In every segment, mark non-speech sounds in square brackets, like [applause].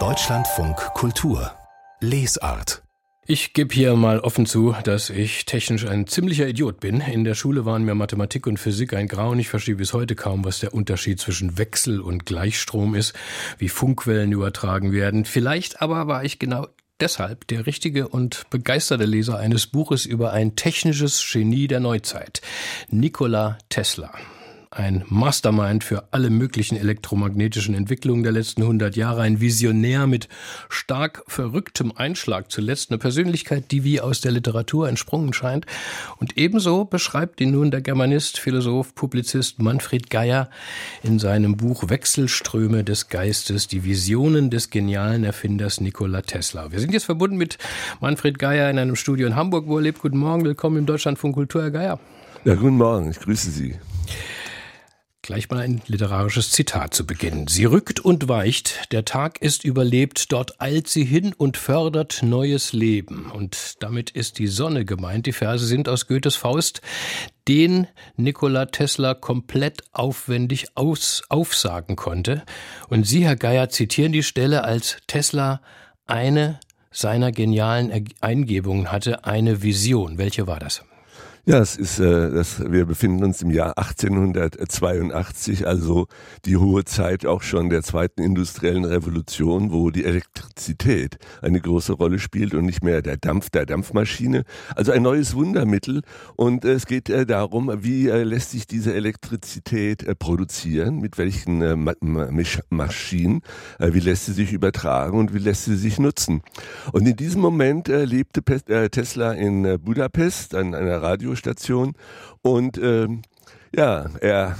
Deutschlandfunk Kultur Lesart ich gebe hier mal offen zu, dass ich technisch ein ziemlicher Idiot bin. In der Schule waren mir Mathematik und Physik ein Grauen. Ich verstehe bis heute kaum, was der Unterschied zwischen Wechsel und Gleichstrom ist, wie Funkwellen übertragen werden. Vielleicht aber war ich genau deshalb der richtige und begeisterte Leser eines Buches über ein technisches Genie der Neuzeit, Nikola Tesla ein Mastermind für alle möglichen elektromagnetischen Entwicklungen der letzten 100 Jahre, ein Visionär mit stark verrücktem Einschlag, zuletzt eine Persönlichkeit, die wie aus der Literatur entsprungen scheint. Und ebenso beschreibt ihn nun der Germanist, Philosoph, Publizist Manfred Geier in seinem Buch Wechselströme des Geistes, die Visionen des genialen Erfinders Nikola Tesla. Wir sind jetzt verbunden mit Manfred Geier in einem Studio in Hamburg, wo er lebt. Guten Morgen, willkommen im Deutschlandfunk Kultur, Herr Geier. Ja, guten Morgen, ich grüße Sie. Gleich mal ein literarisches Zitat zu Beginn. Sie rückt und weicht, der Tag ist überlebt, dort eilt sie hin und fördert neues Leben. Und damit ist die Sonne gemeint. Die Verse sind aus Goethes Faust, den Nikola Tesla komplett aufwendig aus, aufsagen konnte. Und Sie, Herr Geier, zitieren die Stelle, als Tesla eine seiner genialen Eingebungen hatte, eine Vision. Welche war das? Ja, es ist, äh, das, wir befinden uns im Jahr 1882, also die hohe Zeit auch schon der zweiten industriellen Revolution, wo die Elektrizität eine große Rolle spielt und nicht mehr der Dampf der Dampfmaschine. Also ein neues Wundermittel und äh, es geht äh, darum, wie äh, lässt sich diese Elektrizität äh, produzieren, mit welchen äh, Maschinen, äh, wie lässt sie sich übertragen und wie lässt sie sich nutzen. Und in diesem Moment äh, lebte Pe äh, Tesla in äh, Budapest an einer Radio Radiostation und äh, ja, er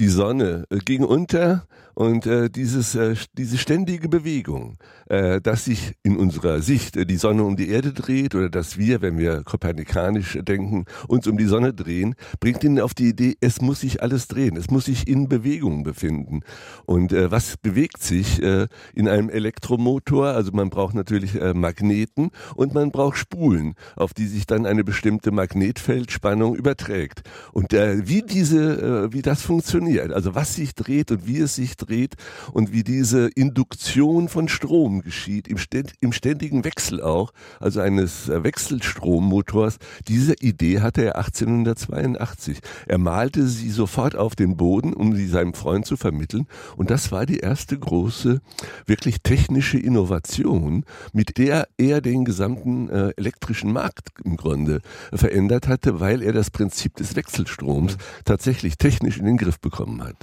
die Sonne äh, ging unter und äh, dieses, äh, diese ständige Bewegung, äh, dass sich in unserer Sicht äh, die Sonne um die Erde dreht oder dass wir, wenn wir kopernikanisch denken, uns um die Sonne drehen, bringt ihn auf die Idee, es muss sich alles drehen, es muss sich in Bewegung befinden. Und äh, was bewegt sich in einem Elektromotor? Also man braucht natürlich Magneten und man braucht Spulen, auf die sich dann eine bestimmte Magnetfeldspannung überträgt. Und wie diese, wie das funktioniert, also was sich dreht und wie es sich dreht und wie diese Induktion von Strom geschieht, im, ständigen Wechsel auch, also eines Wechselstrommotors. Diese Idee hatte er 1882. Er malte sie sofort auf den Boden, um sie seinem Freund zu vermitteln. Und das war die erste große, wirklich technische Innovation, mit der er den gesamten äh, elektrischen Markt im Grunde verändert hatte, weil er das Prinzip des Wechselstroms tatsächlich technisch in den Griff bekommen hat.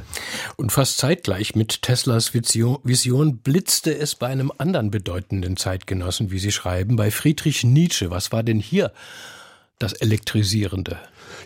Und fast zeitgleich Gleich mit Teslas Vision blitzte es bei einem anderen bedeutenden Zeitgenossen, wie Sie schreiben, bei Friedrich Nietzsche. Was war denn hier das Elektrisierende?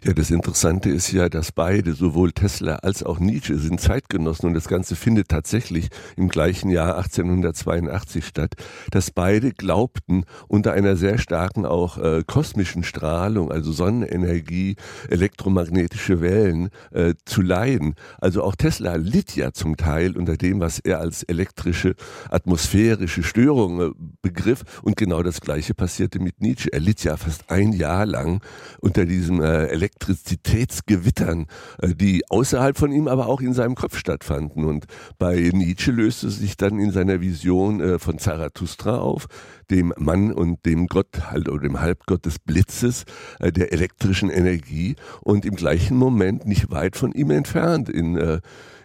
Ja, das Interessante ist ja, dass beide, sowohl Tesla als auch Nietzsche, sind Zeitgenossen und das Ganze findet tatsächlich im gleichen Jahr 1882 statt, dass beide glaubten, unter einer sehr starken auch äh, kosmischen Strahlung, also Sonnenenergie, elektromagnetische Wellen äh, zu leiden. Also auch Tesla litt ja zum Teil unter dem, was er als elektrische, atmosphärische Störung äh, begriff und genau das Gleiche passierte mit Nietzsche. Er litt ja fast ein Jahr lang unter diesem äh, Elektrizitätsgewittern, äh, die außerhalb von ihm, aber auch in seinem Kopf stattfanden. Und bei Nietzsche löste sich dann in seiner Vision äh, von Zarathustra auf, dem Mann und dem Gott halt oder dem Halbgott des Blitzes, äh, der elektrischen Energie und im gleichen Moment nicht weit von ihm entfernt in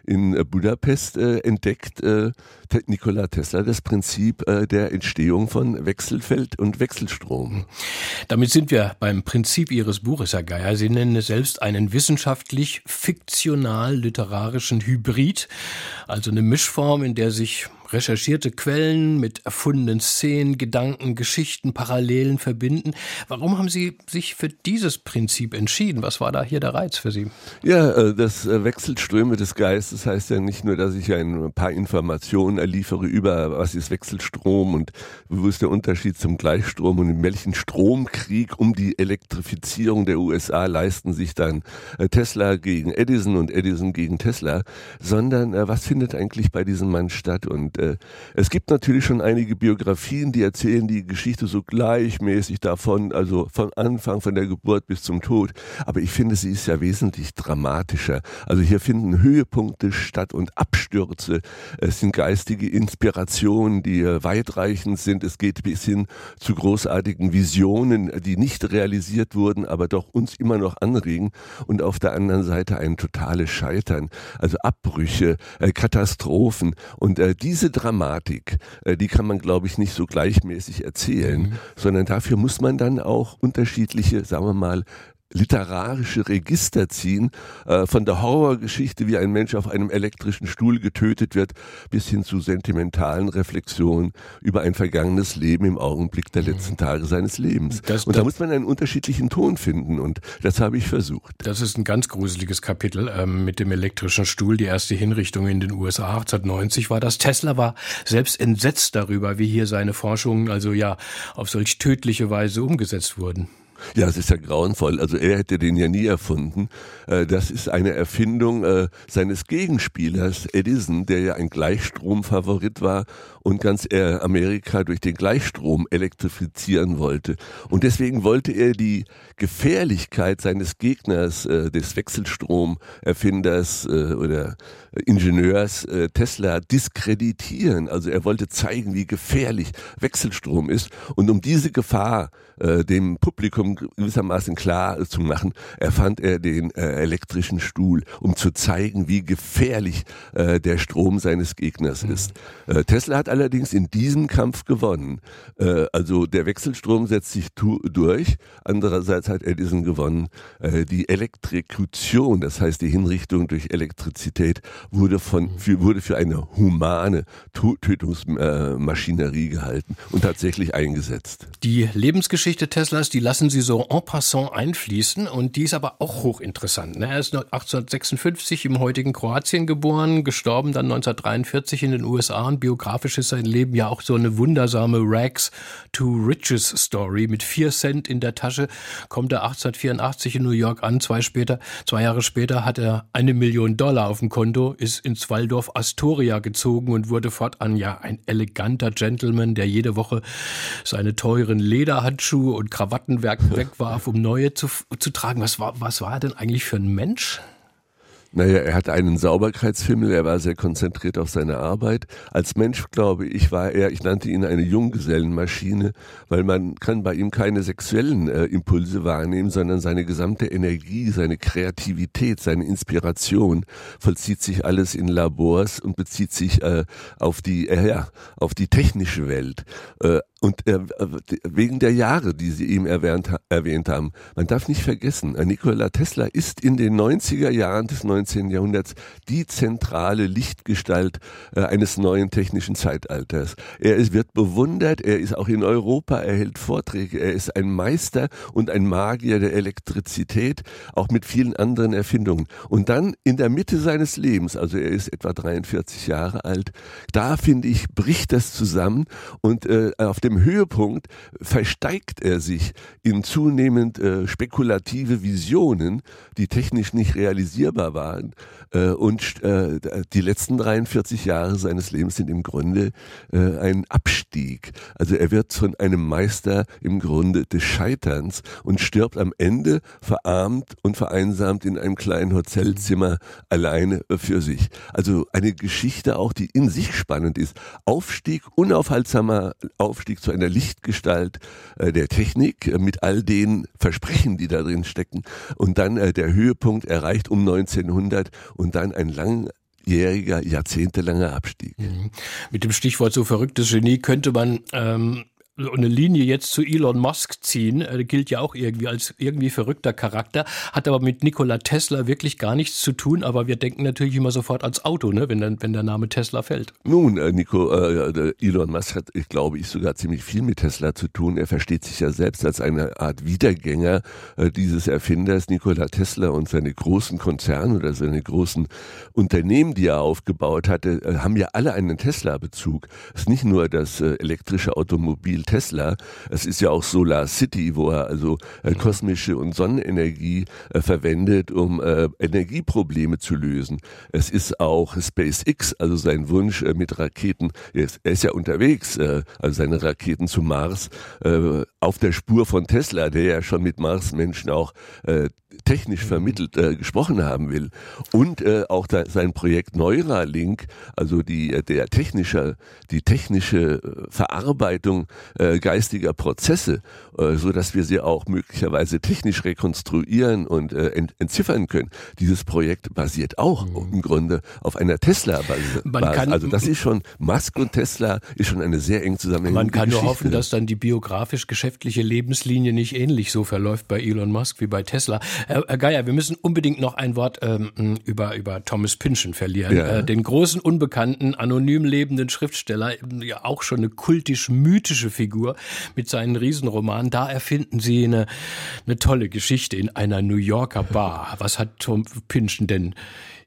in Budapest äh, entdeckt äh, Nikola Tesla das Prinzip äh, der Entstehung von Wechselfeld und Wechselstrom. Damit sind wir beim Prinzip Ihres Buches, Herr Geier. Sie nennen es selbst einen wissenschaftlich fiktional-literarischen Hybrid, also eine Mischform, in der sich recherchierte Quellen mit erfundenen Szenen, Gedanken, Geschichten, Parallelen verbinden. Warum haben Sie sich für dieses Prinzip entschieden? Was war da hier der Reiz für Sie? Ja, äh, das äh, Wechselströme des Geistes heißt ja nicht nur, dass ich ein paar Informationen erliefere über, was ist Wechselstrom und wo ist der Unterschied zum Gleichstrom und in welchen Stromkrieg um die Elektrifizierung der USA leisten sich dann äh, Tesla gegen Edison und Edison gegen Tesla, sondern was findet eigentlich bei diesem Mann statt? Und Äh, es gibt natürlich schon einige Biografien, die erzählen die Geschichte so gleichmäßig davon, also von Anfang, von der Geburt bis zum Tod. Aber ich finde, sie ist ja wesentlich dramatischer. Also hier finden Höhepunkte statt und Abstürze. Es sind geistige Inspirationen, die äh, weitreichend sind. Es geht bis hin zu großartigen Visionen, die nicht realisiert wurden, aber doch uns immer noch anregen. Und auf der anderen Seite ein totales Scheitern, also Abbrüche, äh, Katastrophen. Und äh, diese Dramatik, äh, die kann man, glaube ich, nicht so gleichmäßig erzählen, mhm. sondern dafür muss man dann auch unterschiedliche, sagen wir mal, literarische Register ziehen, äh, von der Horrorgeschichte, wie ein Mensch auf einem elektrischen Stuhl getötet wird, bis hin zu sentimentalen Reflexionen über ein vergangenes Leben im Augenblick der letzten mhm. Tage seines Lebens. Das, und da muss man einen unterschiedlichen Ton finden und das habe ich versucht. Das ist ein ganz gruseliges Kapitel ähm, mit dem elektrischen Stuhl. Die erste Hinrichtung in den USA 1890 war das. Tesla war selbst entsetzt darüber, wie hier seine Forschungen also ja auf solch tödliche Weise umgesetzt wurden. Ja, es ist ja grauenvoll. Also er hätte den ja nie erfunden. Äh, das ist eine Erfindung äh, seines Gegenspielers Edison, der ja ein Gleichstromfavorit war und ganz Amerika durch den Gleichstrom elektrifizieren wollte. Und deswegen wollte er die Gefährlichkeit seines Gegners, äh, des Wechselstromerfinders oder Ingenieurs Tesla diskreditieren. Also er wollte zeigen, wie gefährlich Wechselstrom ist. Und um diese Gefahr dem Publikum gewissermaßen klar zu machen, erfand er den äh, elektrischen Stuhl, um zu zeigen, wie gefährlich äh, der Strom seines Gegners mhm. ist. Äh, Tesla hat allerdings in diesem Kampf gewonnen. Äh, also der Wechselstrom setzt sich durch. Andererseits hat er diesen gewonnen. Äh, die Elektrikution, das heißt die Hinrichtung durch Elektrizität, wurde von mhm. für, wurde für eine humane Tötungsmaschinerie gehalten und tatsächlich eingesetzt. Die Lebensgeschichte Teslas, die lassen Sie so en passant einfließen und die ist aber auch hochinteressant. Ne? Er ist 1856 im heutigen Kroatien geboren, gestorben dann 1943 in den USA und biografisch ist sein Leben ja auch so eine wundersame Rags to Riches Story. Mit vier Cent in der Tasche kommt er 1884 in New York an. Zwei später, zwei Jahre später hat er eine Million Dollar auf dem Konto, ist ins Waldorf Astoria gezogen und wurde fortan ja ein eleganter Gentleman, der jede Woche seine teuren Lederhandschuhe und Krawattenwerk [laughs] wegwarf, um neue zu, zu tragen. Was war, was war er denn eigentlich für ein Mensch? Naja, er hatte einen Sauberkeitsfimmel, er war sehr konzentriert auf seine Arbeit. Als Mensch, glaube ich, war er, ich nannte ihn eine Junggesellenmaschine, weil man kann bei ihm keine sexuellen äh, Impulse wahrnehmen, sondern seine gesamte Energie, seine Kreativität, seine Inspiration vollzieht sich alles in Labors und bezieht sich äh, auf die, äh, ja, auf die technische Welt. Äh, und äh, wegen der Jahre, die Sie eben erwähnt, erwähnt haben, man darf nicht vergessen, Nikola Tesla ist in den 90er Jahren des 19. Jahrhunderts die zentrale Lichtgestalt äh, eines neuen technischen Zeitalters. Er ist, wird bewundert, er ist auch in Europa, er hält Vorträge, er ist ein Meister und ein Magier der Elektrizität, auch mit vielen anderen Erfindungen. Und dann in der Mitte seines Lebens, also er ist etwa 43 Jahre alt, da finde ich, bricht das zusammen und äh, auf dem Höhepunkt versteigt er sich in zunehmend äh, spekulative Visionen, die technisch nicht realisierbar waren. Äh, und äh, die letzten 43 Jahre seines Lebens sind im Grunde äh, ein Abstieg. Also er wird von einem Meister im Grunde des Scheiterns und stirbt am Ende verarmt und vereinsamt in einem kleinen Hotelzimmer alleine für sich. Also eine Geschichte auch, die in sich spannend ist. Aufstieg, unaufhaltsamer Aufstieg zu einer Lichtgestalt äh, der Technik äh, mit all den Versprechen, die da drin stecken. Und dann äh, der Höhepunkt erreicht um 1900 und dann ein langjähriger, jahrzehntelanger Abstieg. Mhm. Mit dem Stichwort so verrücktes Genie könnte man ähm, eine Linie jetzt zu Elon Musk ziehen, äh, gilt ja auch irgendwie als irgendwie verrückter Charakter, hat aber mit Nikola Tesla wirklich gar nichts zu tun, aber wir denken natürlich immer sofort ans Auto, ne, wenn, wenn der Name Tesla fällt. Nun, äh, Nico, äh, Elon Musk hat, ich glaube ich, sogar ziemlich viel mit Tesla zu tun. Er versteht sich ja selbst als eine Art Wiedergänger äh, dieses Erfinders, Nikola Tesla und seine großen Konzerne oder seine großen Unternehmen, die er aufgebaut hatte, äh, haben ja alle einen Tesla-Bezug. Es ist nicht nur das äh, elektrische Automobil Tesla. Es ist ja auch Solar City, wo er also äh, mhm. kosmische und Sonnenenergie äh, verwendet, um äh, Energieprobleme zu lösen. Es ist auch SpaceX, also sein Wunsch äh, mit Raketen. Er ist, er ist ja unterwegs, äh, also seine Raketen zum Mars, äh, auf der Spur von Tesla, der ja schon mit Marsmenschen auch technisch mhm. vermittelt gesprochen haben will. Und auch da, sein Projekt Neuralink, also die, der technische, die technische Verarbeitung äh, geistiger Prozesse, äh, so dass wir sie auch möglicherweise technisch rekonstruieren und äh, ent entziffern können. Dieses Projekt basiert auch mhm. im Grunde auf einer Tesla-Basis. Also das ist schon, Musk und Tesla ist schon eine sehr eng zusammenhängende Man kann Geschichte. nur hoffen, dass dann die biografisch-geschäftliche Lebenslinie nicht ähnlich so verläuft bei Elon Musk wie bei Tesla. Herr, Herr Geier, wir müssen unbedingt noch ein Wort ähm, über, über Thomas Pynchon verlieren. Ja. Äh, den großen, unbekannten, anonym lebenden Schriftsteller, ja auch schon eine kultisch-mythische Figur mit seinen Riesenromanen. Da erfinden Sie eine, eine tolle Geschichte in einer New Yorker Bar. Was hat Tom Pynchon denn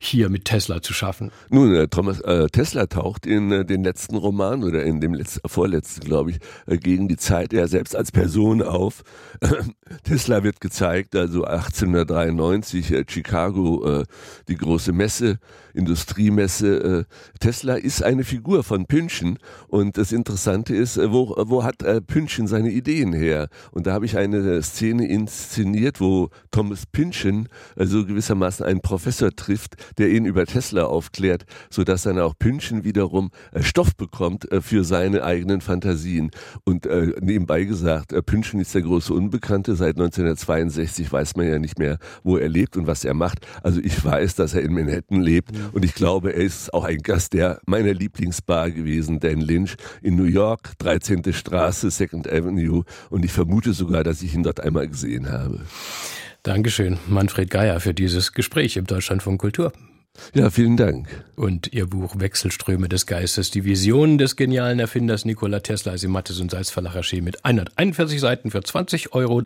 hier mit Tesla zu schaffen? Nun, äh, Thomas äh, Tesla taucht in äh, den letzten Roman oder in dem letzten, vorletzten, glaube ich, äh, gegen die Zeit er selbst als Person auf. [laughs] Tesla wird gezeigt, also 1893 äh, Chicago, äh, die große Messe, Industriemesse. Tesla ist eine Figur von Pynchon und das Interessante ist, wo, wo hat Pynchon seine Ideen her? Und da habe ich eine Szene inszeniert, wo Thomas Pynchon also gewissermaßen einen Professor trifft, der ihn über Tesla aufklärt, so dass dann auch Pünchen wiederum äh, Stoff bekommt äh, für seine eigenen Fantasien. Und äh, nebenbei gesagt, Pünchen ist der große Unbekannte. Seit 1962 weiß man ja nicht mehr, wo er lebt und was er macht. Also ich weiß, dass er in Manhattan lebt ja. und ich glaube, er ist auch ein Gast der meiner Lieblingsbar gewesen, Dan Lynch in New York, 13. Straße, Second Avenue. Und ich vermute sogar, dass ich ihn dort einmal gesehen habe. Dankeschön, Manfred Geier, für dieses Gespräch im Deutschlandfunk Kultur. Ja, vielen Dank. Und Ihr Buch Wechselströme des Geistes, die Visionen des genialen Erfinders Nikola Tesla ist im Mattes und Salzverlag erschienen mit 141 Seiten für 20 Euro.